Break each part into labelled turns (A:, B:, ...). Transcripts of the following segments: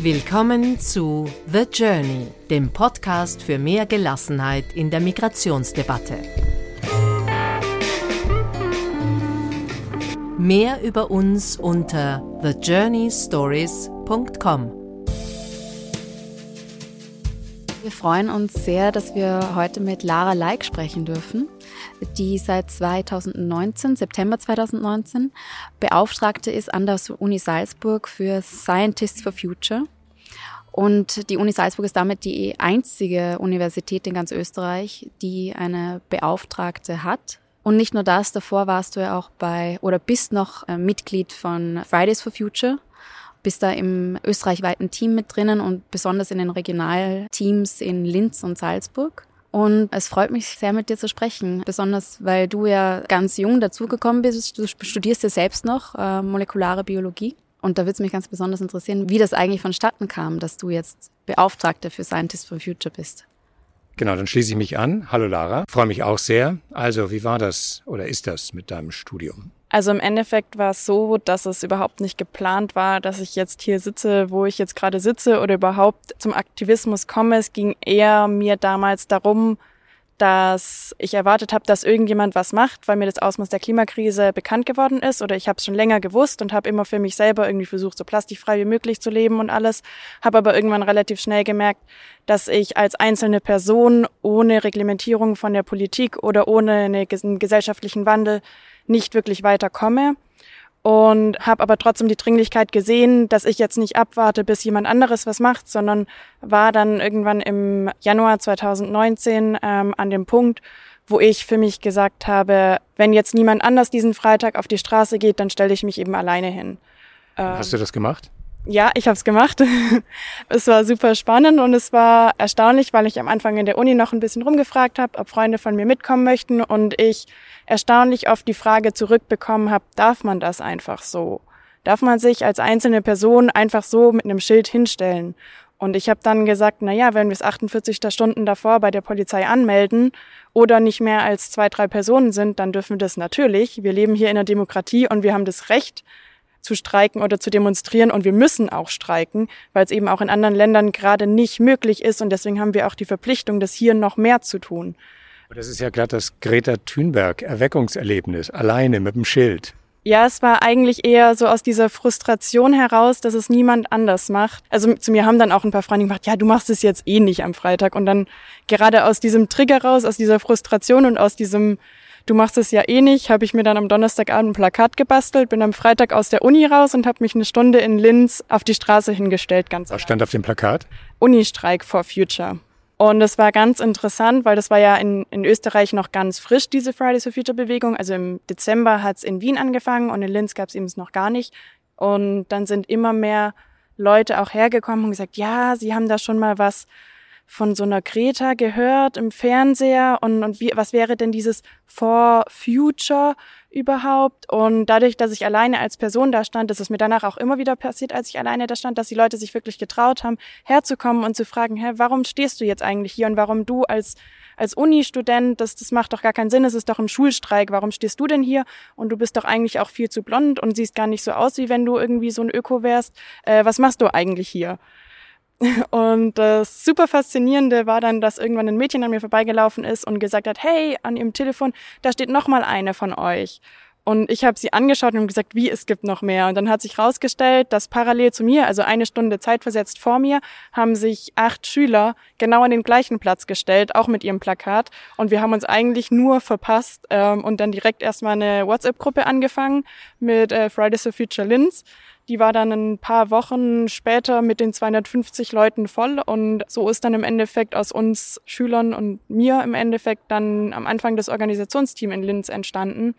A: Willkommen zu The Journey, dem Podcast für mehr Gelassenheit in der Migrationsdebatte. Mehr über uns unter thejourneystories.com.
B: Wir freuen uns sehr, dass wir heute mit Lara Leik sprechen dürfen, die seit 2019, September 2019, Beauftragte ist an der Uni Salzburg für Scientists for Future. Und die Uni Salzburg ist damit die einzige Universität in ganz Österreich, die eine Beauftragte hat und nicht nur das, davor warst du ja auch bei oder bist noch äh, Mitglied von Fridays for Future, bist da im österreichweiten Team mit drinnen und besonders in den Regionalteams in Linz und Salzburg. Und es freut mich sehr, mit dir zu sprechen, besonders weil du ja ganz jung dazugekommen bist. Du studierst ja selbst noch äh, molekulare Biologie. Und da würde es mich ganz besonders interessieren, wie das eigentlich vonstatten kam, dass du jetzt Beauftragter für Scientists for Future bist.
C: Genau, dann schließe ich mich an. Hallo Lara, freue mich auch sehr. Also, wie war das oder ist das mit deinem Studium?
D: Also im Endeffekt war es so, dass es überhaupt nicht geplant war, dass ich jetzt hier sitze, wo ich jetzt gerade sitze oder überhaupt zum Aktivismus komme. Es ging eher mir damals darum, dass ich erwartet habe, dass irgendjemand was macht, weil mir das Ausmaß der Klimakrise bekannt geworden ist oder ich habe es schon länger gewusst und habe immer für mich selber irgendwie versucht, so plastikfrei wie möglich zu leben und alles, habe aber irgendwann relativ schnell gemerkt, dass ich als einzelne Person ohne Reglementierung von der Politik oder ohne einen gesellschaftlichen Wandel nicht wirklich weiterkomme und habe aber trotzdem die Dringlichkeit gesehen, dass ich jetzt nicht abwarte, bis jemand anderes was macht, sondern war dann irgendwann im Januar 2019 ähm, an dem Punkt, wo ich für mich gesagt habe, wenn jetzt niemand anders diesen Freitag auf die Straße geht, dann stelle ich mich eben alleine hin.
C: Hast du das gemacht?
D: Ja, ich habe es gemacht. es war super spannend und es war erstaunlich, weil ich am Anfang in der Uni noch ein bisschen rumgefragt habe, ob Freunde von mir mitkommen möchten und ich erstaunlich oft die Frage zurückbekommen habe, darf man das einfach so? Darf man sich als einzelne Person einfach so mit einem Schild hinstellen? Und ich habe dann gesagt, na ja, wenn wir es 48 Stunden davor bei der Polizei anmelden oder nicht mehr als zwei, drei Personen sind, dann dürfen wir das natürlich. Wir leben hier in einer Demokratie und wir haben das Recht, zu streiken oder zu demonstrieren und wir müssen auch streiken, weil es eben auch in anderen Ländern gerade nicht möglich ist und deswegen haben wir auch die Verpflichtung, das hier noch mehr zu tun.
C: Das ist ja gerade das Greta Thunberg Erweckungserlebnis, alleine mit dem Schild.
D: Ja, es war eigentlich eher so aus dieser Frustration heraus, dass es niemand anders macht. Also zu mir haben dann auch ein paar Freunde gemacht, ja, du machst es jetzt eh nicht am Freitag. Und dann gerade aus diesem Trigger raus, aus dieser Frustration und aus diesem du machst es ja eh nicht, habe ich mir dann am Donnerstagabend ein Plakat gebastelt, bin am Freitag aus der Uni raus und habe mich eine Stunde in Linz auf die Straße hingestellt. Ganz
C: Was stand auf dem Plakat?
D: Unistreik for Future. Und das war ganz interessant, weil das war ja in, in Österreich noch ganz frisch, diese Fridays for Future Bewegung. Also im Dezember hat es in Wien angefangen und in Linz gab es eben noch gar nicht. Und dann sind immer mehr Leute auch hergekommen und gesagt, ja, sie haben da schon mal was von so einer Greta gehört im Fernseher und, und wie, was wäre denn dieses For Future überhaupt? Und dadurch, dass ich alleine als Person da stand, das ist mir danach auch immer wieder passiert, als ich alleine da stand, dass die Leute sich wirklich getraut haben, herzukommen und zu fragen, hä, warum stehst du jetzt eigentlich hier und warum du als als Uni-Student, das, das macht doch gar keinen Sinn, es ist doch ein Schulstreik, warum stehst du denn hier? Und du bist doch eigentlich auch viel zu blond und siehst gar nicht so aus, wie wenn du irgendwie so ein Öko wärst. Äh, was machst du eigentlich hier? Und das super faszinierende war dann, dass irgendwann ein Mädchen an mir vorbeigelaufen ist und gesagt hat, hey, an ihrem Telefon, da steht noch mal eine von euch. Und ich habe sie angeschaut und gesagt, wie, es gibt noch mehr. Und dann hat sich herausgestellt, dass parallel zu mir, also eine Stunde zeitversetzt vor mir, haben sich acht Schüler genau an den gleichen Platz gestellt, auch mit ihrem Plakat. Und wir haben uns eigentlich nur verpasst ähm, und dann direkt erstmal eine WhatsApp-Gruppe angefangen mit äh, Fridays for Future Linz die war dann ein paar Wochen später mit den 250 Leuten voll und so ist dann im Endeffekt aus uns Schülern und mir im Endeffekt dann am Anfang das Organisationsteam in Linz entstanden.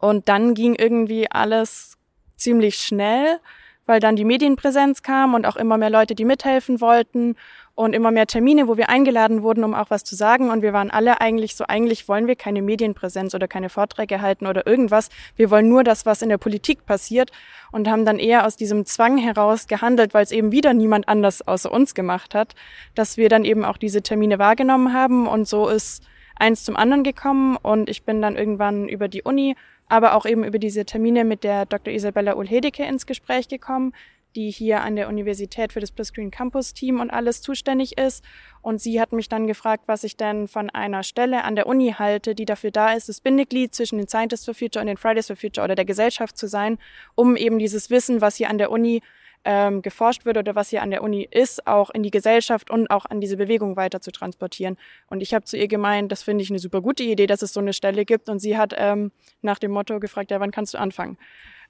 D: Und dann ging irgendwie alles ziemlich schnell, weil dann die Medienpräsenz kam und auch immer mehr Leute, die mithelfen wollten und immer mehr Termine, wo wir eingeladen wurden, um auch was zu sagen. Und wir waren alle eigentlich so, eigentlich wollen wir keine Medienpräsenz oder keine Vorträge halten oder irgendwas. Wir wollen nur das, was in der Politik passiert und haben dann eher aus diesem Zwang heraus gehandelt, weil es eben wieder niemand anders außer uns gemacht hat, dass wir dann eben auch diese Termine wahrgenommen haben. Und so ist eins zum anderen gekommen und ich bin dann irgendwann über die Uni, aber auch eben über diese Termine mit der Dr. Isabella Ulhedeke ins Gespräch gekommen, die hier an der Universität für das Plus Green Campus Team und alles zuständig ist. Und sie hat mich dann gefragt, was ich denn von einer Stelle an der Uni halte, die dafür da ist, das Bindeglied zwischen den Scientists for Future und den Fridays for Future oder der Gesellschaft zu sein, um eben dieses Wissen, was hier an der Uni ähm, geforscht wird oder was hier an der Uni ist, auch in die Gesellschaft und auch an diese Bewegung weiter zu transportieren. Und ich habe zu ihr gemeint, das finde ich eine super gute Idee, dass es so eine Stelle gibt. Und sie hat ähm, nach dem Motto gefragt, ja, wann kannst du anfangen?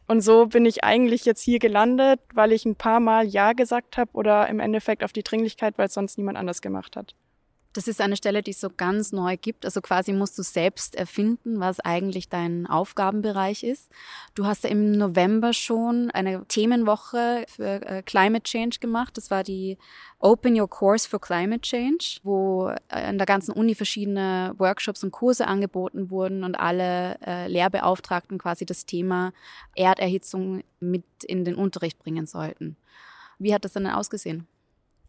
D: Und so bin ich eigentlich jetzt hier gelandet, weil ich ein paar Mal Ja gesagt habe oder im Endeffekt auf die Dringlichkeit, weil es sonst niemand anders gemacht hat.
B: Das ist eine Stelle, die es so ganz neu gibt. Also quasi musst du selbst erfinden, was eigentlich dein Aufgabenbereich ist. Du hast ja im November schon eine Themenwoche für äh, Climate Change gemacht. Das war die Open Your Course for Climate Change, wo an der ganzen Uni verschiedene Workshops und Kurse angeboten wurden und alle äh, Lehrbeauftragten quasi das Thema Erderhitzung mit in den Unterricht bringen sollten. Wie hat das dann ausgesehen?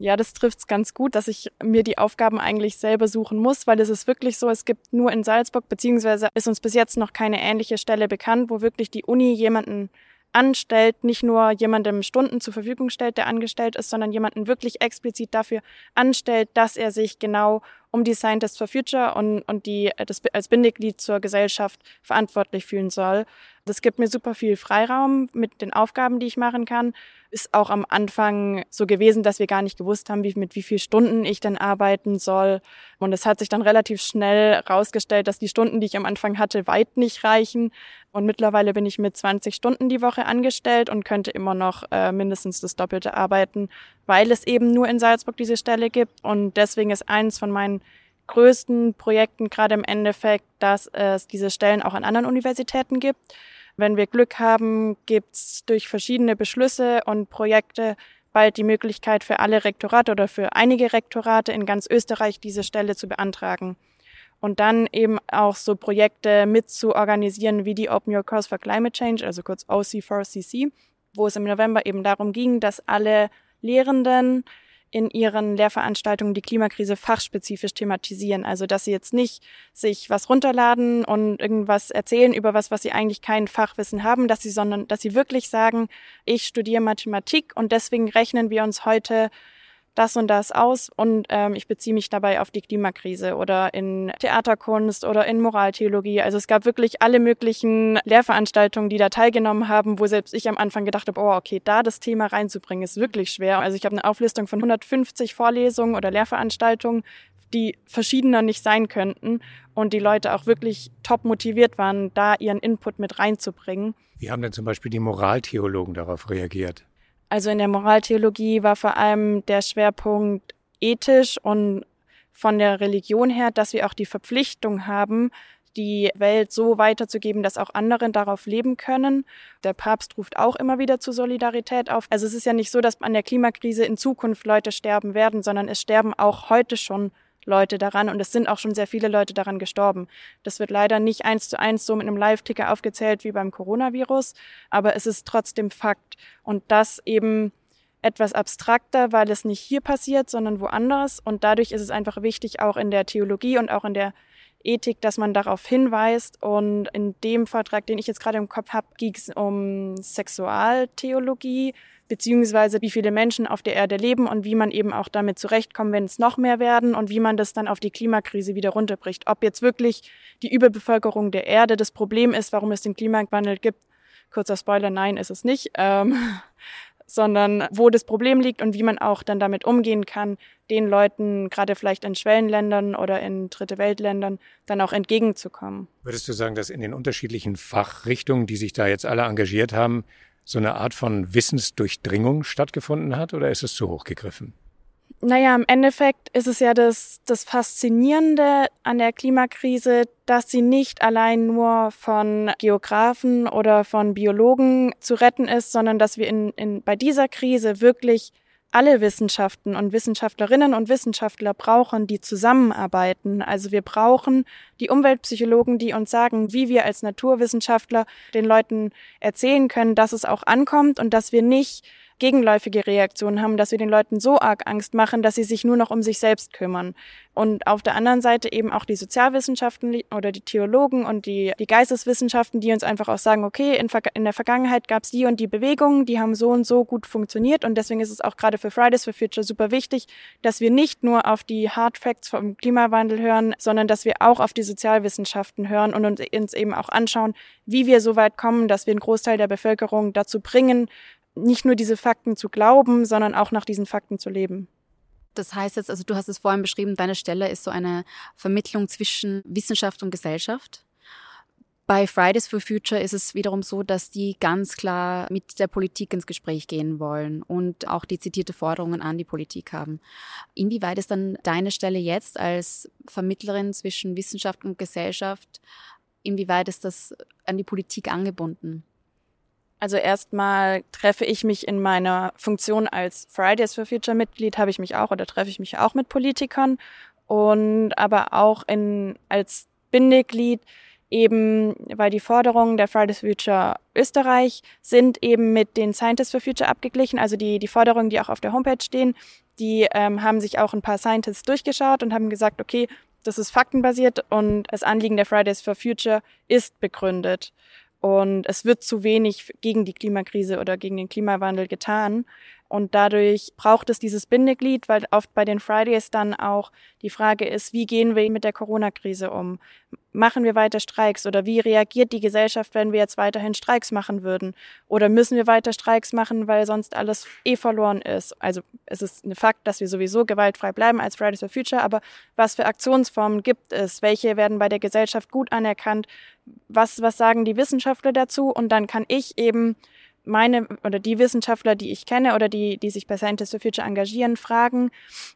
D: Ja, das trifft's ganz gut, dass ich mir die Aufgaben eigentlich selber suchen muss, weil es ist wirklich so, es gibt nur in Salzburg, beziehungsweise ist uns bis jetzt noch keine ähnliche Stelle bekannt, wo wirklich die Uni jemanden anstellt, nicht nur jemandem Stunden zur Verfügung stellt, der angestellt ist, sondern jemanden wirklich explizit dafür anstellt, dass er sich genau um die Scientists for Future und, und die das als Bindeglied zur Gesellschaft verantwortlich fühlen soll. Das gibt mir super viel Freiraum mit den Aufgaben, die ich machen kann ist auch am Anfang so gewesen, dass wir gar nicht gewusst haben, wie, mit wie vielen Stunden ich denn arbeiten soll. Und es hat sich dann relativ schnell rausgestellt, dass die Stunden, die ich am Anfang hatte, weit nicht reichen. Und mittlerweile bin ich mit 20 Stunden die Woche angestellt und könnte immer noch äh, mindestens das Doppelte arbeiten, weil es eben nur in Salzburg diese Stelle gibt. Und deswegen ist eins von meinen größten Projekten gerade im Endeffekt, dass es diese Stellen auch an anderen Universitäten gibt. Wenn wir Glück haben, gibt's durch verschiedene Beschlüsse und Projekte bald die Möglichkeit für alle Rektorate oder für einige Rektorate in ganz Österreich diese Stelle zu beantragen. Und dann eben auch so Projekte mit zu organisieren wie die Open Your Course for Climate Change, also kurz OC4CC, wo es im November eben darum ging, dass alle Lehrenden in ihren Lehrveranstaltungen die Klimakrise fachspezifisch thematisieren. Also dass sie jetzt nicht sich was runterladen und irgendwas erzählen über was, was sie eigentlich kein Fachwissen haben, dass sie, sondern dass sie wirklich sagen, ich studiere Mathematik und deswegen rechnen wir uns heute das und das aus und ähm, ich beziehe mich dabei auf die Klimakrise oder in Theaterkunst oder in Moraltheologie. Also es gab wirklich alle möglichen Lehrveranstaltungen, die da teilgenommen haben, wo selbst ich am Anfang gedacht habe, oh, okay, da das Thema reinzubringen, ist wirklich schwer. Also ich habe eine Auflistung von 150 Vorlesungen oder Lehrveranstaltungen, die verschiedener nicht sein könnten und die Leute auch wirklich top motiviert waren, da ihren Input mit reinzubringen.
C: Wie haben denn zum Beispiel die Moraltheologen darauf reagiert?
D: Also in der Moraltheologie war vor allem der Schwerpunkt ethisch und von der Religion her, dass wir auch die Verpflichtung haben, die Welt so weiterzugeben, dass auch andere darauf leben können. Der Papst ruft auch immer wieder zu Solidarität auf. Also es ist ja nicht so, dass an der Klimakrise in Zukunft Leute sterben werden, sondern es sterben auch heute schon Leute daran und es sind auch schon sehr viele Leute daran gestorben. Das wird leider nicht eins zu eins so mit einem Live-Ticker aufgezählt wie beim Coronavirus, aber es ist trotzdem Fakt und das eben etwas abstrakter, weil es nicht hier passiert, sondern woanders und dadurch ist es einfach wichtig, auch in der Theologie und auch in der Ethik, dass man darauf hinweist. Und in dem Vortrag, den ich jetzt gerade im Kopf habe, ging es um Sexualtheologie, beziehungsweise wie viele Menschen auf der Erde leben und wie man eben auch damit zurechtkommt, wenn es noch mehr werden und wie man das dann auf die Klimakrise wieder runterbricht. Ob jetzt wirklich die Überbevölkerung der Erde das Problem ist, warum es den Klimawandel gibt. Kurzer Spoiler, nein, ist es nicht. Ähm, sondern wo das Problem liegt und wie man auch dann damit umgehen kann, den Leuten, gerade vielleicht in Schwellenländern oder in Dritte Weltländern, dann auch entgegenzukommen.
C: Würdest du sagen, dass in den unterschiedlichen Fachrichtungen, die sich da jetzt alle engagiert haben, so eine Art von Wissensdurchdringung stattgefunden hat oder ist es zu hoch gegriffen?
D: Naja, im Endeffekt ist es ja das, das Faszinierende an der Klimakrise, dass sie nicht allein nur von Geografen oder von Biologen zu retten ist, sondern dass wir in, in, bei dieser Krise wirklich alle Wissenschaften und Wissenschaftlerinnen und Wissenschaftler brauchen, die zusammenarbeiten. Also wir brauchen die Umweltpsychologen, die uns sagen, wie wir als Naturwissenschaftler den Leuten erzählen können, dass es auch ankommt und dass wir nicht gegenläufige Reaktionen haben, dass wir den Leuten so arg Angst machen, dass sie sich nur noch um sich selbst kümmern. Und auf der anderen Seite eben auch die Sozialwissenschaften oder die Theologen und die, die Geisteswissenschaften, die uns einfach auch sagen, okay, in, in der Vergangenheit gab es die und die Bewegungen, die haben so und so gut funktioniert. Und deswegen ist es auch gerade für Fridays for Future super wichtig, dass wir nicht nur auf die Hard Facts vom Klimawandel hören, sondern dass wir auch auf die Sozialwissenschaften hören und uns eben auch anschauen, wie wir so weit kommen, dass wir einen Großteil der Bevölkerung dazu bringen, nicht nur diese Fakten zu glauben, sondern auch nach diesen Fakten zu leben.
B: Das heißt jetzt, also du hast es vorhin beschrieben, deine Stelle ist so eine Vermittlung zwischen Wissenschaft und Gesellschaft. Bei Fridays for Future ist es wiederum so, dass die ganz klar mit der Politik ins Gespräch gehen wollen und auch dezidierte Forderungen an die Politik haben. Inwieweit ist dann deine Stelle jetzt als Vermittlerin zwischen Wissenschaft und Gesellschaft, inwieweit ist das an die Politik angebunden?
D: Also erstmal treffe ich mich in meiner Funktion als Fridays for Future Mitglied, habe ich mich auch oder treffe ich mich auch mit Politikern und aber auch in, als Bindeglied eben, weil die Forderungen der Fridays for Future Österreich sind eben mit den Scientists for Future abgeglichen, also die, die Forderungen, die auch auf der Homepage stehen, die ähm, haben sich auch ein paar Scientists durchgeschaut und haben gesagt, okay, das ist faktenbasiert und das Anliegen der Fridays for Future ist begründet. Und es wird zu wenig gegen die Klimakrise oder gegen den Klimawandel getan. Und dadurch braucht es dieses Bindeglied, weil oft bei den Fridays dann auch die Frage ist, wie gehen wir mit der Corona-Krise um? Machen wir weiter Streiks oder wie reagiert die Gesellschaft, wenn wir jetzt weiterhin Streiks machen würden? Oder müssen wir weiter Streiks machen, weil sonst alles eh verloren ist? Also es ist ein Fakt, dass wir sowieso gewaltfrei bleiben als Fridays for Future, aber was für Aktionsformen gibt es? Welche werden bei der Gesellschaft gut anerkannt? Was, was sagen die Wissenschaftler dazu? Und dann kann ich eben meine oder die Wissenschaftler, die ich kenne oder die, die sich bei Scientists for Future engagieren, fragen,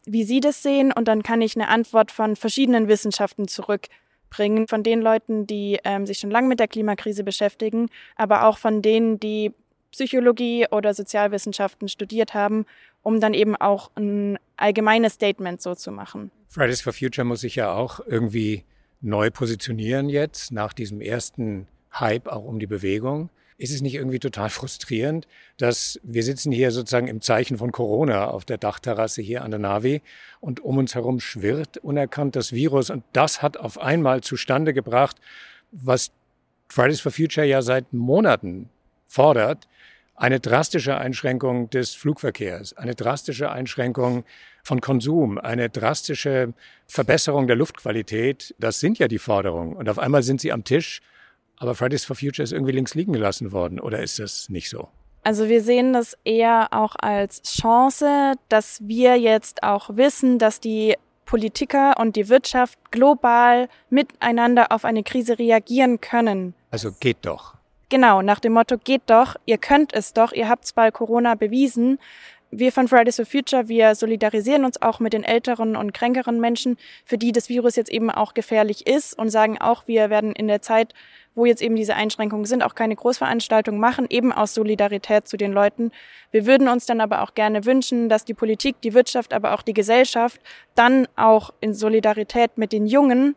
D: wie sie das sehen und dann kann ich eine Antwort von verschiedenen Wissenschaften zurückbringen, von den Leuten, die ähm, sich schon lange mit der Klimakrise beschäftigen, aber auch von denen, die Psychologie oder Sozialwissenschaften studiert haben, um dann eben auch ein allgemeines Statement so zu machen.
C: Fridays for Future muss sich ja auch irgendwie neu positionieren jetzt nach diesem ersten Hype auch um die Bewegung. Ist es nicht irgendwie total frustrierend, dass wir sitzen hier sozusagen im Zeichen von Corona auf der Dachterrasse hier an der Navi und um uns herum schwirrt unerkannt das Virus und das hat auf einmal zustande gebracht, was Fridays for Future ja seit Monaten fordert, eine drastische Einschränkung des Flugverkehrs, eine drastische Einschränkung von Konsum, eine drastische Verbesserung der Luftqualität. Das sind ja die Forderungen. Und auf einmal sind sie am Tisch aber Fridays for Future ist irgendwie links liegen gelassen worden, oder ist das nicht so?
D: Also wir sehen das eher auch als Chance, dass wir jetzt auch wissen, dass die Politiker und die Wirtschaft global miteinander auf eine Krise reagieren können.
C: Also geht doch.
D: Genau, nach dem Motto geht doch, ihr könnt es doch, ihr habt es bei Corona bewiesen wir von Fridays for Future, wir solidarisieren uns auch mit den älteren und kränkeren Menschen, für die das Virus jetzt eben auch gefährlich ist und sagen auch, wir werden in der Zeit, wo jetzt eben diese Einschränkungen sind, auch keine Großveranstaltung machen, eben aus Solidarität zu den Leuten. Wir würden uns dann aber auch gerne wünschen, dass die Politik, die Wirtschaft, aber auch die Gesellschaft dann auch in Solidarität mit den Jungen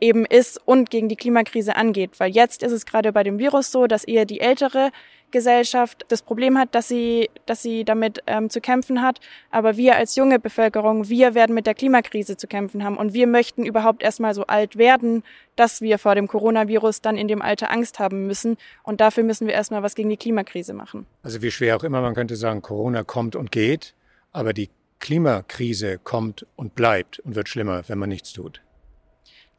D: eben ist und gegen die Klimakrise angeht. Weil jetzt ist es gerade bei dem Virus so, dass eher die ältere Gesellschaft das Problem hat, dass sie, dass sie damit ähm, zu kämpfen hat. Aber wir als junge Bevölkerung, wir werden mit der Klimakrise zu kämpfen haben. Und wir möchten überhaupt erstmal so alt werden, dass wir vor dem Coronavirus dann in dem Alter Angst haben müssen. Und dafür müssen wir erstmal was gegen die Klimakrise machen.
C: Also wie schwer auch immer, man könnte sagen, Corona kommt und geht, aber die Klimakrise kommt und bleibt und wird schlimmer, wenn man nichts tut.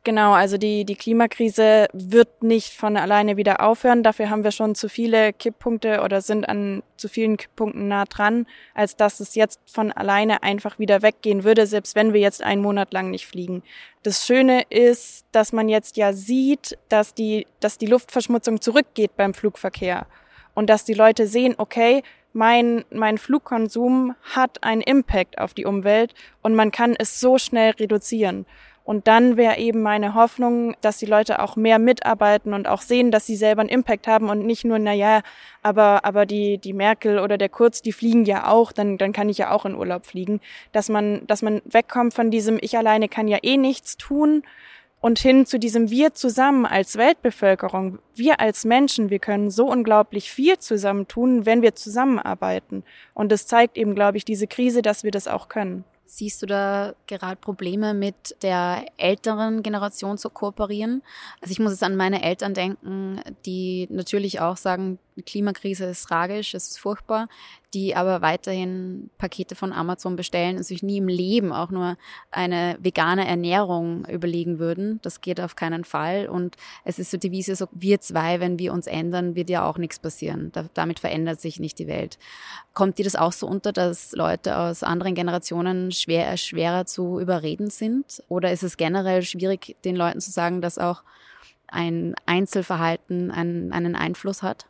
D: Genau, also die, die Klimakrise wird nicht von alleine wieder aufhören. Dafür haben wir schon zu viele Kipppunkte oder sind an zu vielen Kipppunkten nah dran, als dass es jetzt von alleine einfach wieder weggehen würde, selbst wenn wir jetzt einen Monat lang nicht fliegen. Das Schöne ist, dass man jetzt ja sieht, dass die, dass die Luftverschmutzung zurückgeht beim Flugverkehr und dass die Leute sehen, okay, mein, mein Flugkonsum hat einen Impact auf die Umwelt und man kann es so schnell reduzieren. Und dann wäre eben meine Hoffnung, dass die Leute auch mehr mitarbeiten und auch sehen, dass sie selber einen Impact haben und nicht nur, na ja, aber, aber die, die Merkel oder der Kurz, die fliegen ja auch, dann, dann kann ich ja auch in Urlaub fliegen. Dass man, dass man wegkommt von diesem, ich alleine kann ja eh nichts tun, und hin zu diesem Wir zusammen als Weltbevölkerung, wir als Menschen, wir können so unglaublich viel zusammen tun, wenn wir zusammenarbeiten. Und das zeigt eben, glaube ich, diese Krise, dass wir das auch können.
B: Siehst du da gerade Probleme mit der älteren Generation zu kooperieren? Also ich muss jetzt an meine Eltern denken, die natürlich auch sagen, die Klimakrise ist tragisch, ist furchtbar, die aber weiterhin Pakete von Amazon bestellen und sich nie im Leben auch nur eine vegane Ernährung überlegen würden. Das geht auf keinen Fall. Und es ist so die Devise, so wir zwei, wenn wir uns ändern, wird ja auch nichts passieren. Da, damit verändert sich nicht die Welt. Kommt dir das auch so unter, dass Leute aus anderen Generationen schwer, schwerer zu überreden sind? Oder ist es generell schwierig, den Leuten zu sagen, dass auch ein Einzelverhalten einen, einen Einfluss hat?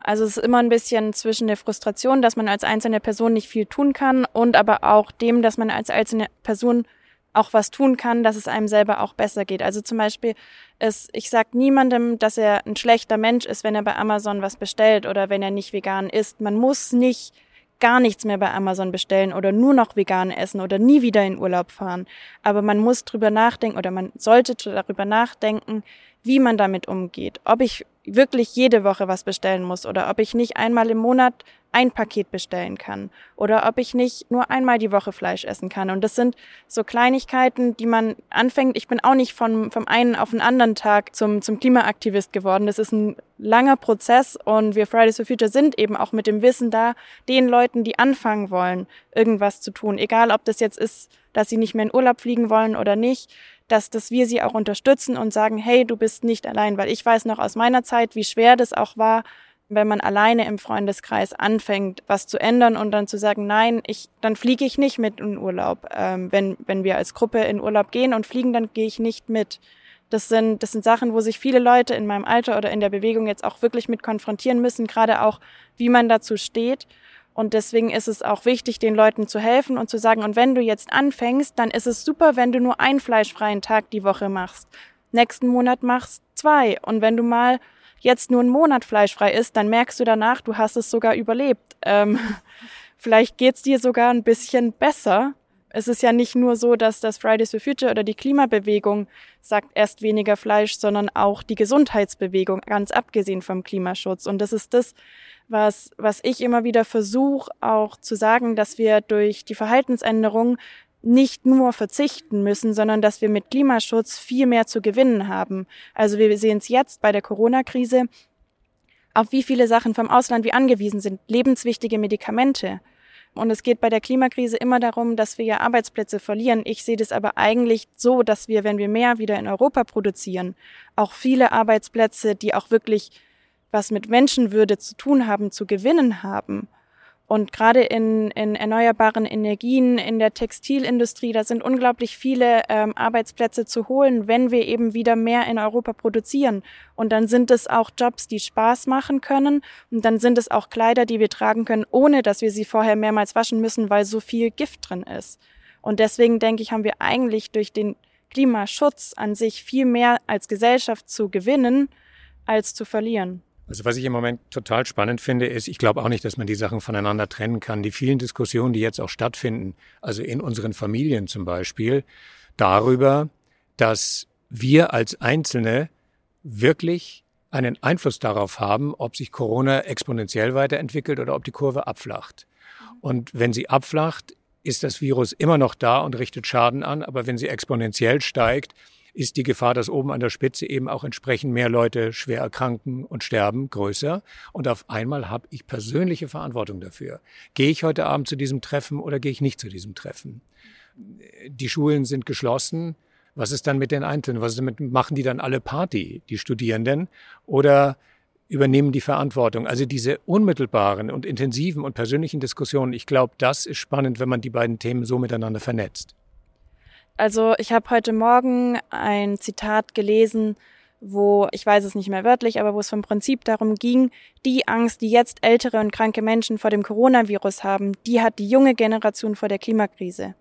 D: Also es ist immer ein bisschen zwischen der Frustration, dass man als einzelne Person nicht viel tun kann und aber auch dem, dass man als einzelne Person auch was tun kann, dass es einem selber auch besser geht. Also zum Beispiel, ist, ich sage niemandem, dass er ein schlechter Mensch ist, wenn er bei Amazon was bestellt oder wenn er nicht vegan isst. Man muss nicht gar nichts mehr bei Amazon bestellen oder nur noch vegan essen oder nie wieder in Urlaub fahren. Aber man muss drüber nachdenken oder man sollte darüber nachdenken, wie man damit umgeht. Ob ich wirklich jede Woche was bestellen muss oder ob ich nicht einmal im Monat ein Paket bestellen kann oder ob ich nicht nur einmal die Woche Fleisch essen kann. Und das sind so Kleinigkeiten, die man anfängt. Ich bin auch nicht von, vom einen auf den anderen Tag zum, zum Klimaaktivist geworden. Das ist ein langer Prozess und wir Fridays for Future sind eben auch mit dem Wissen da, den Leuten, die anfangen wollen, irgendwas zu tun. Egal, ob das jetzt ist, dass sie nicht mehr in Urlaub fliegen wollen oder nicht dass, dass wir sie auch unterstützen und sagen, hey, du bist nicht allein, weil ich weiß noch aus meiner Zeit, wie schwer das auch war, wenn man alleine im Freundeskreis anfängt, was zu ändern und dann zu sagen, nein, ich, dann fliege ich nicht mit in Urlaub. Ähm, wenn, wenn wir als Gruppe in Urlaub gehen und fliegen, dann gehe ich nicht mit. Das sind, das sind Sachen, wo sich viele Leute in meinem Alter oder in der Bewegung jetzt auch wirklich mit konfrontieren müssen, gerade auch, wie man dazu steht. Und deswegen ist es auch wichtig, den Leuten zu helfen und zu sagen, und wenn du jetzt anfängst, dann ist es super, wenn du nur einen fleischfreien Tag die Woche machst. Nächsten Monat machst zwei. Und wenn du mal jetzt nur einen Monat fleischfrei isst, dann merkst du danach, du hast es sogar überlebt. Ähm, vielleicht geht's dir sogar ein bisschen besser. Es ist ja nicht nur so, dass das Fridays for Future oder die Klimabewegung sagt erst weniger Fleisch, sondern auch die Gesundheitsbewegung, ganz abgesehen vom Klimaschutz. Und das ist das, was, was ich immer wieder versuche auch zu sagen, dass wir durch die Verhaltensänderung nicht nur verzichten müssen, sondern dass wir mit Klimaschutz viel mehr zu gewinnen haben. Also wir sehen es jetzt bei der Corona-Krise, auf wie viele Sachen vom Ausland wir angewiesen sind, lebenswichtige Medikamente. Und es geht bei der Klimakrise immer darum, dass wir ja Arbeitsplätze verlieren. Ich sehe das aber eigentlich so, dass wir, wenn wir mehr wieder in Europa produzieren, auch viele Arbeitsplätze, die auch wirklich was mit Menschenwürde zu tun haben, zu gewinnen haben. Und gerade in, in erneuerbaren Energien, in der Textilindustrie, da sind unglaublich viele ähm, Arbeitsplätze zu holen, wenn wir eben wieder mehr in Europa produzieren. Und dann sind es auch Jobs, die Spaß machen können. Und dann sind es auch Kleider, die wir tragen können, ohne dass wir sie vorher mehrmals waschen müssen, weil so viel Gift drin ist. Und deswegen denke ich, haben wir eigentlich durch den Klimaschutz an sich viel mehr als Gesellschaft zu gewinnen, als zu verlieren.
C: Also was ich im Moment total spannend finde, ist, ich glaube auch nicht, dass man die Sachen voneinander trennen kann. Die vielen Diskussionen, die jetzt auch stattfinden, also in unseren Familien zum Beispiel, darüber, dass wir als Einzelne wirklich einen Einfluss darauf haben, ob sich Corona exponentiell weiterentwickelt oder ob die Kurve abflacht. Und wenn sie abflacht, ist das Virus immer noch da und richtet Schaden an, aber wenn sie exponentiell steigt, ist die Gefahr, dass oben an der Spitze eben auch entsprechend mehr Leute schwer erkranken und sterben, größer. Und auf einmal habe ich persönliche Verantwortung dafür. Gehe ich heute Abend zu diesem Treffen oder gehe ich nicht zu diesem Treffen? Die Schulen sind geschlossen. Was ist dann mit den Einzelnen? Was ist damit, machen die dann alle Party, die Studierenden? Oder übernehmen die Verantwortung. Also diese unmittelbaren und intensiven und persönlichen Diskussionen, ich glaube, das ist spannend, wenn man die beiden Themen so miteinander vernetzt.
D: Also ich habe heute Morgen ein Zitat gelesen, wo, ich weiß es nicht mehr wörtlich, aber wo es vom Prinzip darum ging, die Angst, die jetzt ältere und kranke Menschen vor dem Coronavirus haben, die hat die junge Generation vor der Klimakrise.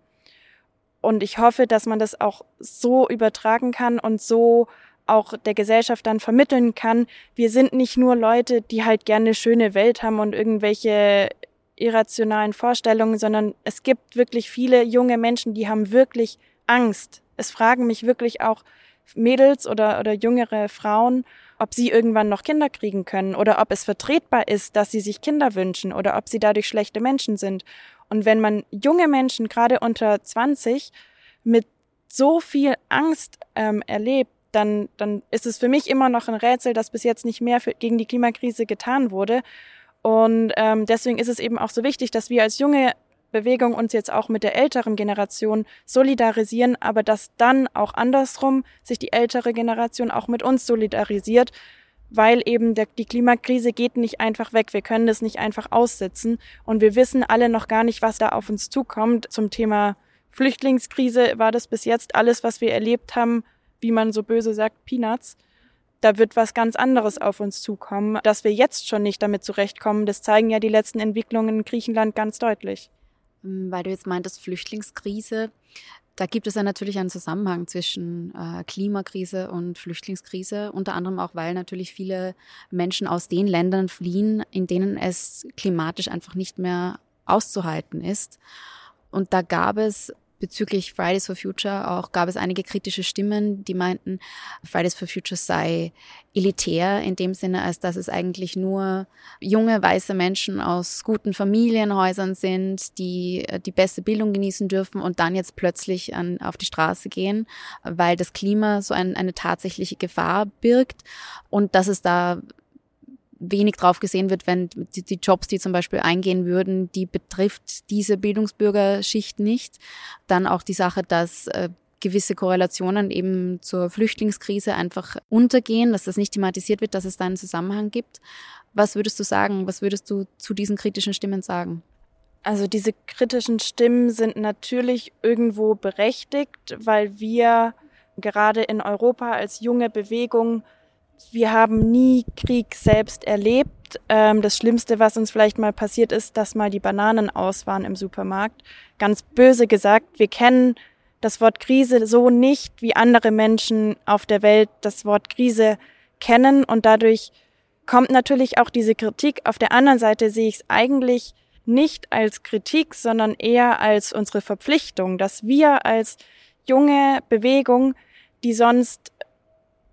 D: Und ich hoffe, dass man das auch so übertragen kann und so auch der Gesellschaft dann vermitteln kann. Wir sind nicht nur Leute, die halt gerne eine schöne Welt haben und irgendwelche irrationalen Vorstellungen, sondern es gibt wirklich viele junge Menschen, die haben wirklich Angst Es fragen mich wirklich auch Mädels oder, oder jüngere Frauen, ob sie irgendwann noch Kinder kriegen können oder ob es vertretbar ist, dass sie sich Kinder wünschen oder ob sie dadurch schlechte Menschen sind. Und wenn man junge Menschen, gerade unter 20, mit so viel Angst ähm, erlebt, dann, dann ist es für mich immer noch ein Rätsel, dass bis jetzt nicht mehr für, gegen die Klimakrise getan wurde. Und ähm, deswegen ist es eben auch so wichtig, dass wir als junge Bewegung uns jetzt auch mit der älteren Generation solidarisieren, aber dass dann auch andersrum sich die ältere Generation auch mit uns solidarisiert, weil eben der, die Klimakrise geht nicht einfach weg. Wir können das nicht einfach aussitzen und wir wissen alle noch gar nicht, was da auf uns zukommt. Zum Thema Flüchtlingskrise war das bis jetzt alles, was wir erlebt haben, wie man so böse sagt, Peanuts. Da wird was ganz anderes auf uns zukommen. Dass wir jetzt schon nicht damit zurechtkommen, das zeigen ja die letzten Entwicklungen in Griechenland ganz deutlich.
B: Ähm, weil du jetzt meintest, Flüchtlingskrise. Da gibt es ja natürlich einen Zusammenhang zwischen äh, Klimakrise und Flüchtlingskrise, unter anderem auch, weil natürlich viele Menschen aus den Ländern fliehen, in denen es klimatisch einfach nicht mehr auszuhalten ist. Und da gab es bezüglich Fridays for Future auch gab es einige kritische Stimmen, die meinten, Fridays for Future sei elitär in dem Sinne, als dass es eigentlich nur junge weiße Menschen aus guten Familienhäusern sind, die äh, die beste Bildung genießen dürfen und dann jetzt plötzlich an, auf die Straße gehen, weil das Klima so ein, eine tatsächliche Gefahr birgt und dass es da wenig drauf gesehen wird, wenn die, die, Jobs, die zum Beispiel eingehen würden, die betrifft diese Bildungsbürgerschicht nicht. Dann auch die Sache, dass äh, gewisse Korrelationen eben zur Flüchtlingskrise einfach untergehen, dass das nicht thematisiert wird, dass es da einen Zusammenhang gibt. Was würdest du sagen? Was würdest du zu diesen kritischen Stimmen sagen?
D: Also diese kritischen Stimmen sind natürlich irgendwo berechtigt, weil wir gerade in Europa als junge Bewegung wir haben nie Krieg selbst erlebt. Ähm, das Schlimmste, was uns vielleicht mal passiert ist, dass mal die Bananen aus waren im Supermarkt. Ganz böse gesagt, wir kennen das Wort Krise so nicht, wie andere Menschen auf der Welt das Wort Krise kennen und dadurch kommt natürlich auch diese Kritik. Auf der anderen Seite sehe ich es eigentlich nicht als Kritik, sondern eher als unsere Verpflichtung, dass wir als junge Bewegung, die sonst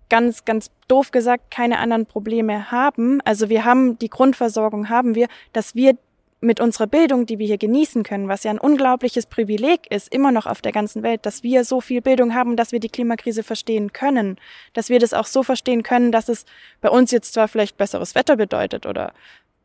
D: ganz, ganz doof gesagt keine anderen Probleme haben. Also wir haben die Grundversorgung haben wir, dass wir mit unserer Bildung, die wir hier genießen können, was ja ein unglaubliches Privileg ist, immer noch auf der ganzen Welt, dass wir so viel Bildung haben, dass wir die Klimakrise verstehen können, dass wir das auch so verstehen können, dass es bei uns jetzt zwar vielleicht besseres Wetter bedeutet oder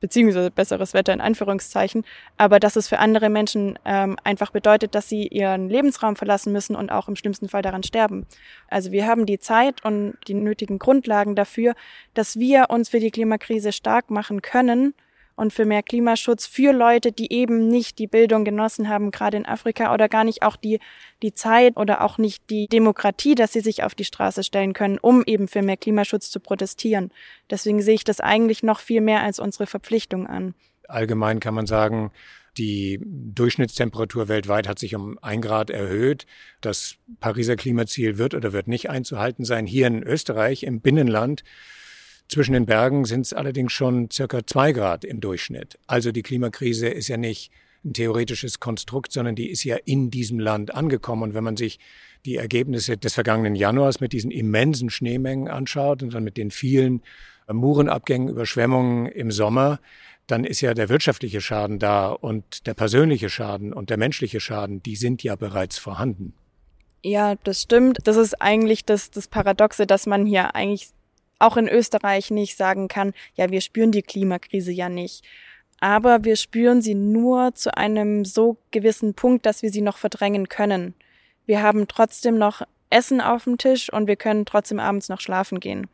D: beziehungsweise besseres Wetter in Anführungszeichen, aber dass es für andere Menschen ähm, einfach bedeutet, dass sie ihren Lebensraum verlassen müssen und auch im schlimmsten Fall daran sterben. Also wir haben die Zeit und die nötigen Grundlagen dafür, dass wir uns für die Klimakrise stark machen können und für mehr Klimaschutz für Leute, die eben nicht die Bildung genossen haben, gerade in Afrika oder gar nicht auch die, die Zeit oder auch nicht die Demokratie, dass sie sich auf die Straße stellen können, um eben für mehr Klimaschutz zu protestieren. Deswegen sehe ich das eigentlich noch viel mehr als unsere Verpflichtung an.
C: Allgemein kann man sagen, die Durchschnittstemperatur weltweit hat sich um ein Grad erhöht. Das Pariser Klimaziel wird oder wird nicht einzuhalten sein. Hier in Österreich im Binnenland zwischen den Bergen sind es allerdings schon circa zwei Grad im Durchschnitt. Also die Klimakrise ist ja nicht ein theoretisches Konstrukt, sondern die ist ja in diesem Land angekommen. Und wenn man sich die Ergebnisse des vergangenen Januars mit diesen immensen Schneemengen anschaut und dann mit den vielen Murenabgängen, Überschwemmungen im Sommer, dann ist ja der wirtschaftliche Schaden da und der persönliche Schaden und der menschliche Schaden, die sind ja bereits vorhanden.
D: Ja, das stimmt. Das ist eigentlich das, das Paradoxe, dass man hier eigentlich auch in Österreich nicht sagen kann, ja, wir spüren die Klimakrise ja nicht. Aber wir spüren sie nur zu einem so gewissen Punkt, dass wir sie noch verdrängen können. Wir haben trotzdem noch Essen auf dem Tisch und wir können trotzdem abends noch schlafen gehen.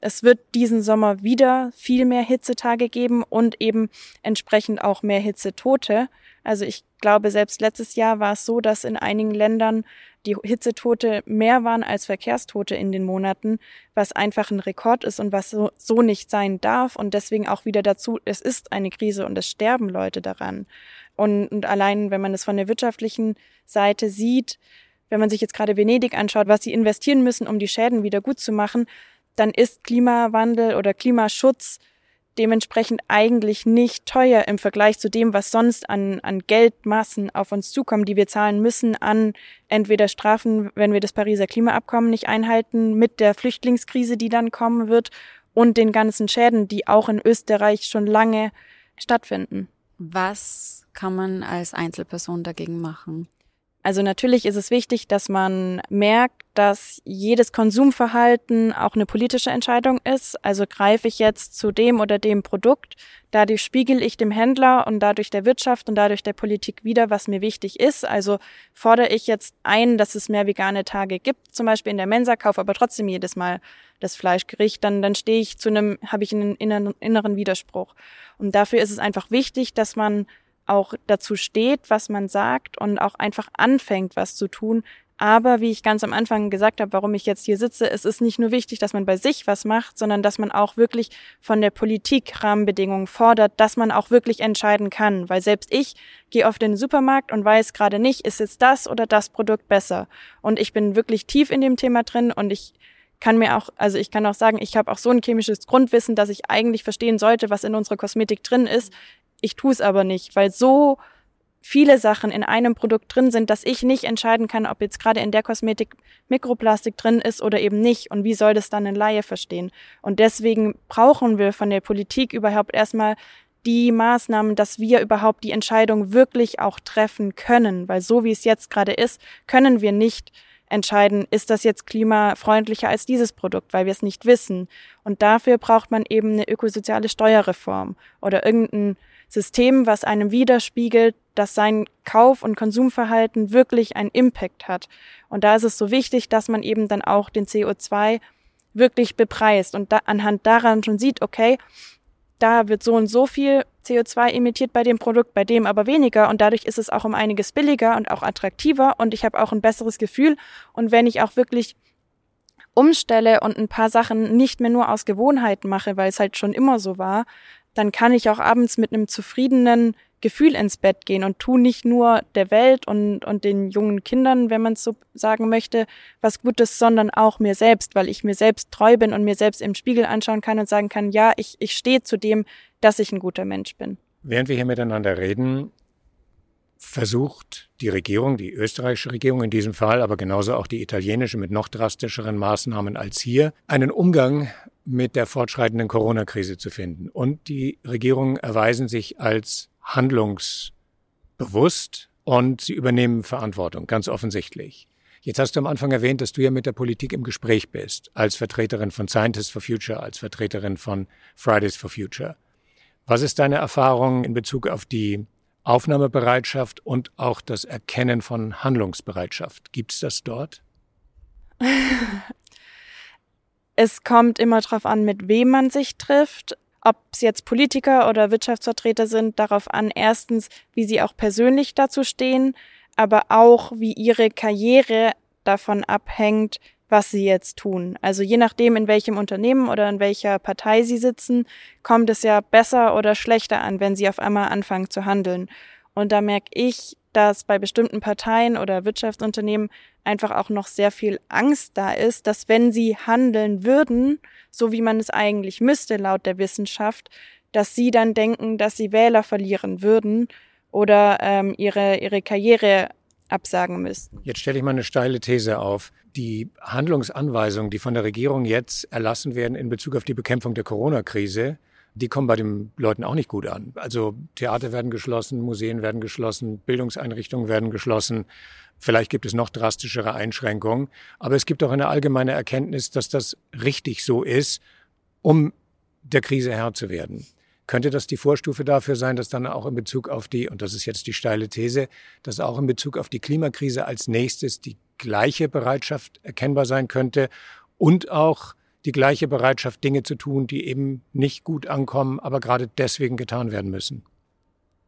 D: Es wird diesen Sommer wieder viel mehr Hitzetage geben und eben entsprechend auch mehr Hitzetote. Also ich glaube, selbst letztes Jahr war es so, dass in einigen Ländern die Hitzetote mehr waren als Verkehrstote in den Monaten, was einfach ein Rekord ist und was so, so nicht sein darf und deswegen auch wieder dazu, es ist eine Krise und es sterben Leute daran. Und, und allein, wenn man es von der wirtschaftlichen Seite sieht, wenn man sich jetzt gerade Venedig anschaut, was sie investieren müssen, um die Schäden wieder gut zu machen, dann ist Klimawandel oder Klimaschutz dementsprechend eigentlich nicht teuer im Vergleich zu dem, was sonst an, an Geldmassen auf uns zukommen, die wir zahlen müssen an entweder Strafen, wenn wir das Pariser Klimaabkommen nicht einhalten, mit der Flüchtlingskrise, die dann kommen wird und den ganzen Schäden, die auch in Österreich schon lange stattfinden.
B: Was kann man als Einzelperson dagegen machen?
D: Also natürlich ist es wichtig, dass man merkt, dass jedes Konsumverhalten auch eine politische Entscheidung ist. Also greife ich jetzt zu dem oder dem Produkt, dadurch spiegel ich dem Händler und dadurch der Wirtschaft und dadurch der Politik wieder, was mir wichtig ist. Also fordere ich jetzt ein, dass es mehr vegane Tage gibt, zum Beispiel in der Mensa, kaufe aber trotzdem jedes Mal das Fleischgericht, dann, dann stehe ich zu einem, habe ich einen inneren, inneren Widerspruch. Und dafür ist es einfach wichtig, dass man auch dazu steht, was man sagt und auch einfach anfängt, was zu tun. Aber wie ich ganz am Anfang gesagt habe, warum ich jetzt hier sitze, es ist nicht nur wichtig, dass man bei sich was macht, sondern dass man auch wirklich von der Politik Rahmenbedingungen fordert, dass man auch wirklich entscheiden kann. Weil selbst ich gehe oft in den Supermarkt und weiß gerade nicht, ist jetzt das oder das Produkt besser. Und ich bin wirklich tief in dem Thema drin und ich kann mir auch, also ich kann auch sagen, ich habe auch so ein chemisches Grundwissen, dass ich eigentlich verstehen sollte, was in unserer Kosmetik drin ist. Ich tue es aber nicht, weil so viele Sachen in einem Produkt drin sind, dass ich nicht entscheiden kann, ob jetzt gerade in der Kosmetik Mikroplastik drin ist oder eben nicht. Und wie soll das dann ein Laie verstehen? Und deswegen brauchen wir von der Politik überhaupt erstmal die Maßnahmen, dass wir überhaupt die Entscheidung wirklich auch treffen können. Weil so wie es jetzt gerade ist, können wir nicht entscheiden, ist das jetzt klimafreundlicher als dieses Produkt, weil wir es nicht wissen. Und dafür braucht man eben eine ökosoziale Steuerreform oder irgendein System, was einem widerspiegelt, dass sein Kauf- und Konsumverhalten wirklich einen Impact hat. Und da ist es so wichtig, dass man eben dann auch den CO2 wirklich bepreist und da, anhand daran schon sieht, okay, da wird so und so viel CO2 emittiert bei dem Produkt, bei dem aber weniger. Und dadurch ist es auch um einiges billiger und auch attraktiver. Und ich habe auch ein besseres Gefühl. Und wenn ich auch wirklich umstelle und ein paar Sachen nicht mehr nur aus Gewohnheiten mache, weil es halt schon immer so war, dann kann ich auch abends mit einem zufriedenen Gefühl ins Bett gehen und tu nicht nur der Welt und, und den jungen Kindern, wenn man es so sagen möchte, was Gutes, sondern auch mir selbst, weil ich mir selbst treu bin und mir selbst im Spiegel anschauen kann und sagen kann, ja, ich, ich stehe zu dem, dass ich ein guter Mensch bin.
C: Während wir hier miteinander reden, versucht die Regierung, die österreichische Regierung in diesem Fall, aber genauso auch die italienische mit noch drastischeren Maßnahmen als hier, einen Umgang mit der fortschreitenden Corona-Krise zu finden. Und die Regierungen erweisen sich als handlungsbewusst und sie übernehmen Verantwortung, ganz offensichtlich. Jetzt hast du am Anfang erwähnt, dass du ja mit der Politik im Gespräch bist, als Vertreterin von Scientists for Future, als Vertreterin von Fridays for Future. Was ist deine Erfahrung in Bezug auf die Aufnahmebereitschaft und auch das Erkennen von Handlungsbereitschaft? Gibt es das dort?
D: es kommt immer darauf an, mit wem man sich trifft. Ob es jetzt Politiker oder Wirtschaftsvertreter sind, darauf an, erstens, wie sie auch persönlich dazu stehen, aber auch, wie ihre Karriere davon abhängt, was sie jetzt tun. Also je nachdem, in welchem Unternehmen oder in welcher Partei sie sitzen, kommt es ja besser oder schlechter an, wenn sie auf einmal anfangen zu handeln. Und da merke ich, dass bei bestimmten Parteien oder Wirtschaftsunternehmen einfach auch noch sehr viel Angst da ist, dass wenn sie handeln würden, so wie man es eigentlich müsste laut der Wissenschaft, dass sie dann denken, dass sie Wähler verlieren würden oder ähm, ihre, ihre Karriere absagen müssten.
C: Jetzt stelle ich mal eine steile These auf. Die Handlungsanweisungen, die von der Regierung jetzt erlassen werden in Bezug auf die Bekämpfung der Corona-Krise, die kommen bei den Leuten auch nicht gut an. Also Theater werden geschlossen, Museen werden geschlossen, Bildungseinrichtungen werden geschlossen. Vielleicht gibt es noch drastischere Einschränkungen. Aber es gibt auch eine allgemeine Erkenntnis, dass das richtig so ist, um der Krise Herr zu werden. Könnte das die Vorstufe dafür sein, dass dann auch in Bezug auf die, und das ist jetzt die steile These, dass auch in Bezug auf die Klimakrise als nächstes die gleiche Bereitschaft erkennbar sein könnte und auch die gleiche Bereitschaft, Dinge zu tun, die eben nicht gut ankommen, aber gerade deswegen getan werden müssen.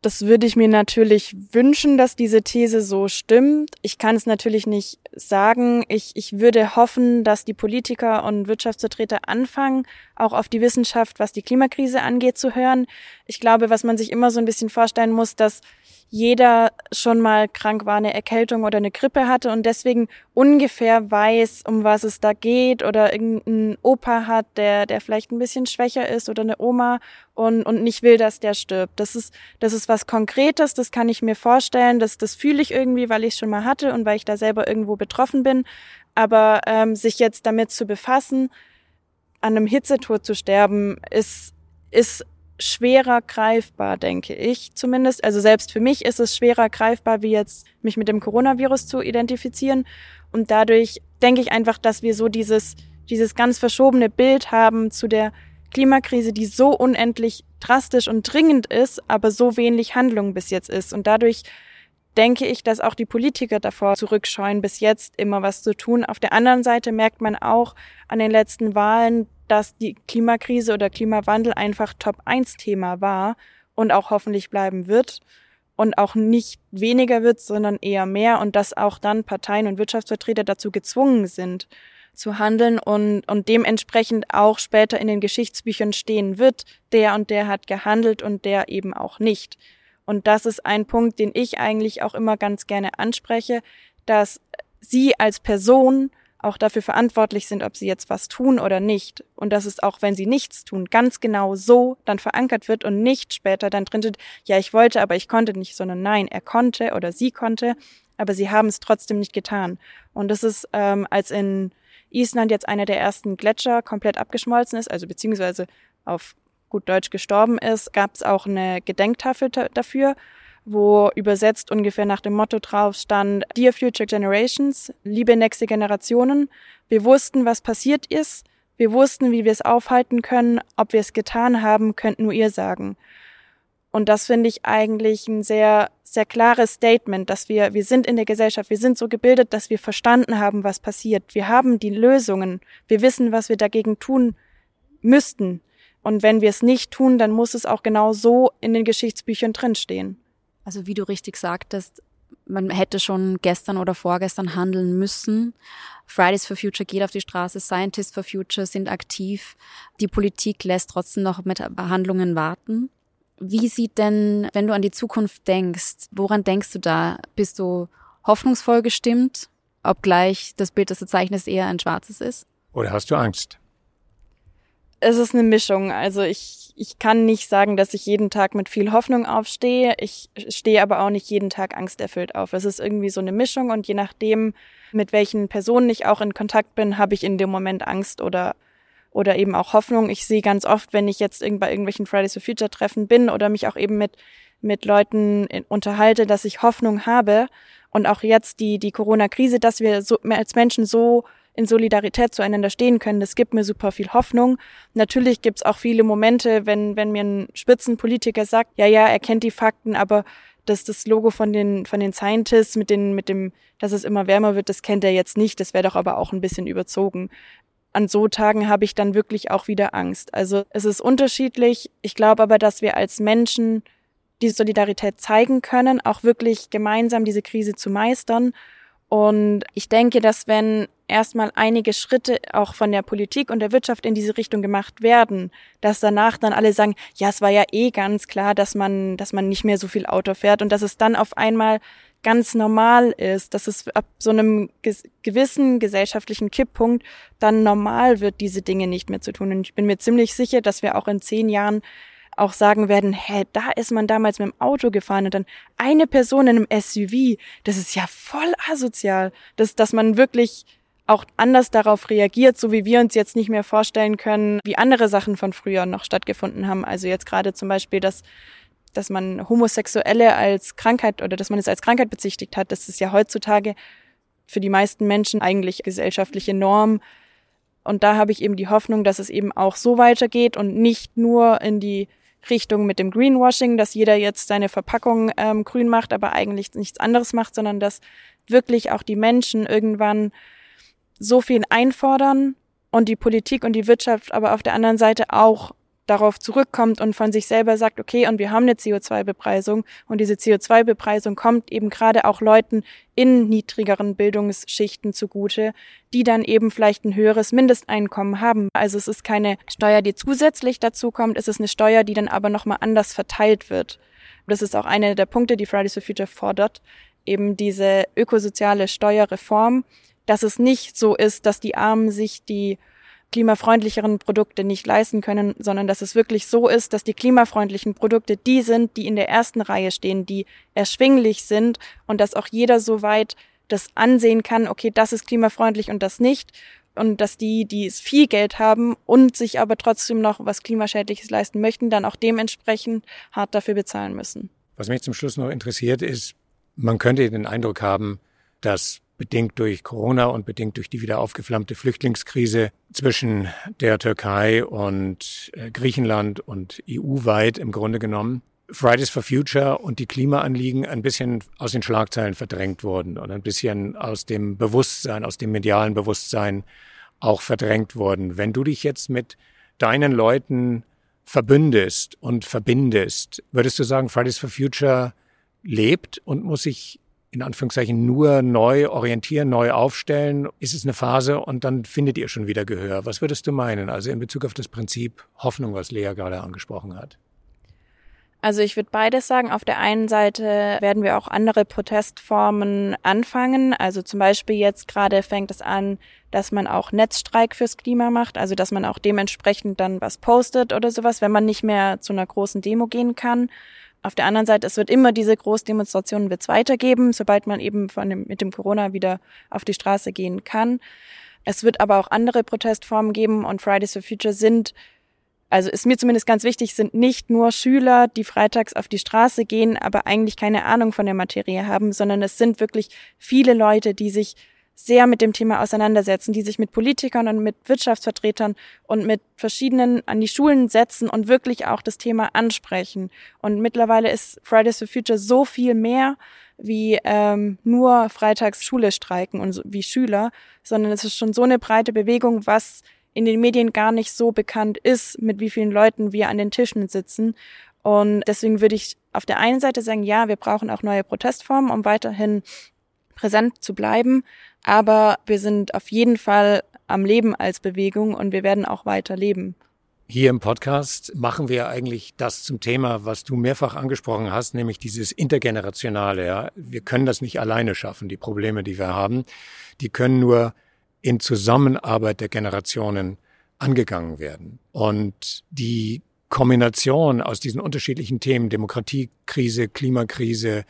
D: Das würde ich mir natürlich wünschen, dass diese These so stimmt. Ich kann es natürlich nicht sagen. Ich, ich würde hoffen, dass die Politiker und Wirtschaftsvertreter anfangen, auch auf die Wissenschaft, was die Klimakrise angeht, zu hören. Ich glaube, was man sich immer so ein bisschen vorstellen muss, dass jeder schon mal krank war, eine Erkältung oder eine Grippe hatte und deswegen ungefähr weiß, um was es da geht oder irgendein Opa hat, der, der vielleicht ein bisschen schwächer ist oder eine Oma und, und nicht will, dass der stirbt. Das ist, das ist was Konkretes, das kann ich mir vorstellen, das, das fühle ich irgendwie, weil ich es schon mal hatte und weil ich da selber irgendwo betroffen bin. Aber ähm, sich jetzt damit zu befassen, an einem Hitzetod zu sterben, ist, ist schwerer greifbar, denke ich zumindest. Also selbst für mich ist es schwerer greifbar, wie jetzt mich mit dem Coronavirus zu identifizieren. Und dadurch denke ich einfach, dass wir so dieses, dieses ganz verschobene Bild haben zu der Klimakrise, die so unendlich drastisch und dringend ist, aber so wenig Handlung bis jetzt ist. Und dadurch denke ich, dass auch die Politiker davor zurückscheuen, bis jetzt immer was zu tun. Auf der anderen Seite merkt man auch an den letzten Wahlen, dass die Klimakrise oder Klimawandel einfach Top-1-Thema war und auch hoffentlich bleiben wird und auch nicht weniger wird, sondern eher mehr und dass auch dann Parteien und Wirtschaftsvertreter dazu gezwungen sind, zu handeln und, und dementsprechend auch später in den Geschichtsbüchern stehen wird, der und der hat gehandelt und der eben auch nicht. Und das ist ein Punkt, den ich eigentlich auch immer ganz gerne anspreche, dass sie als Person auch dafür verantwortlich sind, ob sie jetzt was tun oder nicht. Und dass es auch, wenn sie nichts tun, ganz genau so dann verankert wird und nicht später dann drin steht, ja, ich wollte, aber ich konnte nicht, sondern nein, er konnte oder sie konnte, aber sie haben es trotzdem nicht getan. Und das ist, ähm, als in Island jetzt einer der ersten Gletscher komplett abgeschmolzen ist, also beziehungsweise auf gut Deutsch gestorben ist, gab es auch eine Gedenktafel dafür, wo übersetzt ungefähr nach dem Motto drauf stand, Dear Future Generations, liebe nächste Generationen, wir wussten, was passiert ist, wir wussten, wie wir es aufhalten können, ob wir es getan haben, könnt nur ihr sagen. Und das finde ich eigentlich ein sehr, sehr klares Statement, dass wir, wir sind in der Gesellschaft, wir sind so gebildet, dass wir verstanden haben, was passiert. Wir haben die Lösungen. Wir wissen, was wir dagegen tun müssten. Und wenn wir es nicht tun, dann muss es auch genau so in den Geschichtsbüchern drinstehen.
B: Also wie du richtig sagtest, man hätte schon gestern oder vorgestern handeln müssen. Fridays for Future geht auf die Straße, Scientists for Future sind aktiv. Die Politik lässt trotzdem noch mit Handlungen warten. Wie sieht denn, wenn du an die Zukunft denkst, woran denkst du da? Bist du hoffnungsvoll gestimmt, obgleich das Bild, das du zeichnest, eher ein schwarzes ist?
C: Oder hast du Angst?
D: Es ist eine Mischung. Also ich, ich kann nicht sagen, dass ich jeden Tag mit viel Hoffnung aufstehe. Ich stehe aber auch nicht jeden Tag angsterfüllt auf. Es ist irgendwie so eine Mischung und je nachdem, mit welchen Personen ich auch in Kontakt bin, habe ich in dem Moment Angst oder oder eben auch Hoffnung. Ich sehe ganz oft, wenn ich jetzt bei irgendwelchen Fridays for Future Treffen bin oder mich auch eben mit, mit Leuten unterhalte, dass ich Hoffnung habe und auch jetzt die, die Corona-Krise, dass wir so, als Menschen so in Solidarität zueinander stehen können. Das gibt mir super viel Hoffnung. Natürlich gibt's auch viele Momente, wenn, wenn mir ein Spitzenpolitiker sagt, ja, ja, er kennt die Fakten, aber dass das Logo von den, von den Scientists mit, den, mit dem, dass es immer wärmer wird, das kennt er jetzt nicht. Das wäre doch aber auch ein bisschen überzogen an so Tagen habe ich dann wirklich auch wieder Angst. Also es ist unterschiedlich. Ich glaube aber, dass wir als Menschen die Solidarität zeigen können, auch wirklich gemeinsam diese Krise zu meistern. Und ich denke, dass wenn erstmal einige Schritte auch von der Politik und der Wirtschaft in diese Richtung gemacht werden, dass danach dann alle sagen, ja, es war ja eh ganz klar, dass man, dass man nicht mehr so viel Auto fährt und dass es dann auf einmal ganz normal ist, dass es ab so einem gewissen gesellschaftlichen Kipppunkt dann normal wird, diese Dinge nicht mehr zu tun. Und ich bin mir ziemlich sicher, dass wir auch in zehn Jahren auch sagen werden, hä, da ist man damals mit dem Auto gefahren und dann eine Person in einem SUV, das ist ja voll asozial, dass, dass man wirklich auch anders darauf reagiert, so wie wir uns jetzt nicht mehr vorstellen können, wie andere Sachen von früher noch stattgefunden haben. Also jetzt gerade zum Beispiel, dass dass man Homosexuelle als Krankheit oder dass man es als Krankheit bezichtigt hat, das ist ja heutzutage für die meisten Menschen eigentlich gesellschaftliche Norm. Und da habe ich eben die Hoffnung, dass es eben auch so weitergeht und nicht nur in die Richtung mit dem Greenwashing, dass jeder jetzt seine Verpackung ähm, grün macht, aber eigentlich nichts anderes macht, sondern dass wirklich auch die Menschen irgendwann so viel einfordern und die Politik und die Wirtschaft aber auf der anderen Seite auch darauf zurückkommt und von sich selber sagt, okay, und wir haben eine CO2-Bepreisung und diese CO2-Bepreisung kommt eben gerade auch Leuten in niedrigeren Bildungsschichten zugute, die dann eben vielleicht ein höheres Mindesteinkommen haben. Also es ist keine Steuer, die zusätzlich dazu kommt, es ist eine Steuer, die dann aber nochmal anders verteilt wird. Das ist auch einer der Punkte, die Fridays for Future fordert, eben diese ökosoziale Steuerreform, dass es nicht so ist, dass die Armen sich die klimafreundlicheren Produkte nicht leisten können, sondern dass es wirklich so ist, dass die klimafreundlichen Produkte die sind, die in der ersten Reihe stehen, die erschwinglich sind und dass auch jeder so weit das ansehen kann, okay, das ist klimafreundlich und das nicht. Und dass die, die viel Geld haben und sich aber trotzdem noch was Klimaschädliches leisten möchten, dann auch dementsprechend hart dafür bezahlen müssen.
C: Was mich zum Schluss noch interessiert ist, man könnte den Eindruck haben, dass bedingt durch Corona und bedingt durch die wieder aufgeflammte Flüchtlingskrise zwischen der Türkei und äh, Griechenland und EU-weit im Grunde genommen Fridays for Future und die Klimaanliegen ein bisschen aus den Schlagzeilen verdrängt wurden und ein bisschen aus dem Bewusstsein, aus dem medialen Bewusstsein auch verdrängt wurden. Wenn du dich jetzt mit deinen Leuten verbündest und verbindest, würdest du sagen, Fridays for Future lebt und muss sich in Anführungszeichen nur neu orientieren, neu aufstellen? Ist es eine Phase und dann findet ihr schon wieder Gehör? Was würdest du meinen? Also in Bezug auf das Prinzip Hoffnung, was Lea gerade angesprochen hat.
D: Also ich würde beides sagen. Auf der einen Seite werden wir auch andere Protestformen anfangen. Also zum Beispiel jetzt gerade fängt es an, dass man auch Netzstreik fürs Klima macht. Also dass man auch dementsprechend dann was postet oder sowas, wenn man nicht mehr zu einer großen Demo gehen kann. Auf der anderen Seite, es wird immer diese Großdemonstrationen wird's weitergeben, sobald man eben von dem, mit dem Corona wieder auf die Straße gehen kann. Es wird aber auch andere Protestformen geben und Fridays for Future sind also ist mir zumindest ganz wichtig, sind nicht nur Schüler, die freitags auf die Straße gehen, aber eigentlich keine Ahnung von der Materie haben, sondern es sind wirklich viele Leute, die sich sehr mit dem Thema auseinandersetzen, die sich mit Politikern und mit Wirtschaftsvertretern und mit verschiedenen an die Schulen setzen und wirklich auch das Thema ansprechen. Und mittlerweile ist Fridays for Future so viel mehr wie ähm, nur freitags Schule streiken und so, wie Schüler, sondern es ist schon so eine breite Bewegung, was in den Medien gar nicht so bekannt ist, mit wie vielen Leuten wir an den Tischen sitzen. Und deswegen würde ich auf der einen Seite sagen, ja, wir brauchen auch neue Protestformen, um weiterhin präsent zu bleiben. Aber wir sind auf jeden Fall am Leben als Bewegung und wir werden auch weiter leben.
C: Hier im Podcast machen wir eigentlich das zum Thema, was du mehrfach angesprochen hast, nämlich dieses Intergenerationale. Ja. Wir können das nicht alleine schaffen, die Probleme, die wir haben. Die können nur in Zusammenarbeit der Generationen angegangen werden. Und die Kombination aus diesen unterschiedlichen Themen, Demokratiekrise, Klimakrise,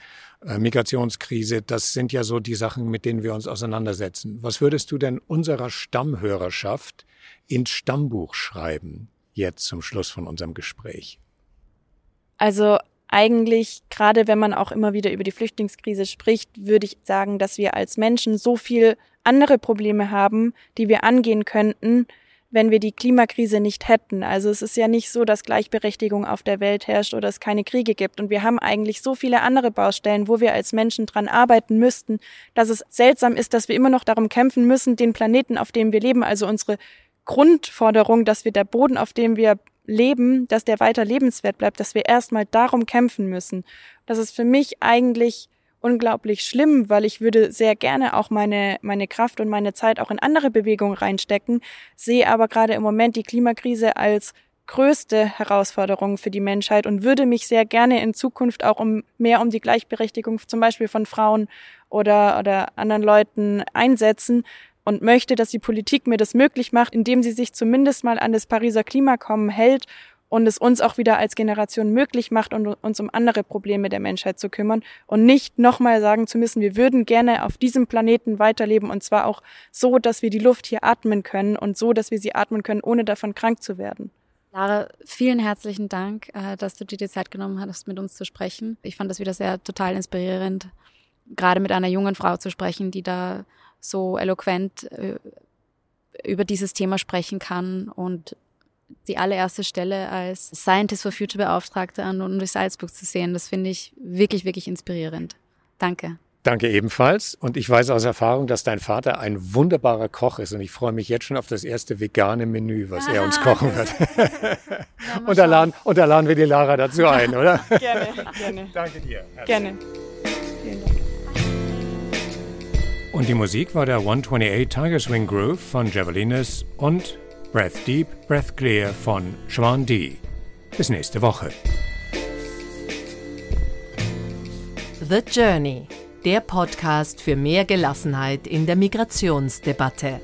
C: Migrationskrise, das sind ja so die Sachen, mit denen wir uns auseinandersetzen. Was würdest du denn unserer Stammhörerschaft ins Stammbuch schreiben, jetzt zum Schluss von unserem Gespräch?
D: Also eigentlich, gerade wenn man auch immer wieder über die Flüchtlingskrise spricht, würde ich sagen, dass wir als Menschen so viel andere Probleme haben, die wir angehen könnten, wenn wir die Klimakrise nicht hätten. Also es ist ja nicht so, dass Gleichberechtigung auf der Welt herrscht oder es keine Kriege gibt. Und wir haben eigentlich so viele andere Baustellen, wo wir als Menschen dran arbeiten müssten, dass es seltsam ist, dass wir immer noch darum kämpfen müssen, den Planeten, auf dem wir leben, also unsere Grundforderung, dass wir der Boden, auf dem wir leben, dass der weiter lebenswert bleibt, dass wir erstmal darum kämpfen müssen. Das ist für mich eigentlich unglaublich schlimm, weil ich würde sehr gerne auch meine, meine Kraft und meine Zeit auch in andere Bewegungen reinstecken, sehe aber gerade im Moment die Klimakrise als größte Herausforderung für die Menschheit und würde mich sehr gerne in Zukunft auch um mehr um die Gleichberechtigung zum Beispiel von Frauen oder, oder anderen Leuten einsetzen und möchte, dass die Politik mir das möglich macht, indem sie sich zumindest mal an das Pariser Klimakommen hält und es uns auch wieder als Generation möglich macht, um uns um andere Probleme der Menschheit zu kümmern und nicht nochmal sagen zu müssen, wir würden gerne auf diesem Planeten weiterleben und zwar auch so, dass wir die Luft hier atmen können und so, dass wir sie atmen können, ohne davon krank zu werden.
B: Lara, vielen herzlichen Dank, äh, dass du dir die Zeit genommen hast, mit uns zu sprechen. Ich fand das wieder sehr total inspirierend, gerade mit einer jungen Frau zu sprechen, die da so eloquent äh, über dieses Thema sprechen kann und die allererste Stelle als Scientist for Future Beauftragte an und durch Salzburg zu sehen. Das finde ich wirklich, wirklich inspirierend. Danke.
C: Danke ebenfalls. Und ich weiß aus Erfahrung, dass dein Vater ein wunderbarer Koch ist. Und ich freue mich jetzt schon auf das erste vegane Menü, was er uns kochen wird. Ja, und, da laden, und da laden wir die Lara dazu ein, oder?
D: Gerne, gerne.
C: Danke dir.
D: Herzlich. Gerne. Vielen Dank.
C: Und die Musik war der 128 Tiger Swing Groove von Javelinas und Breath Deep, Breath Clear von Schwan D. Bis nächste Woche.
A: The Journey, der Podcast für mehr Gelassenheit in der Migrationsdebatte.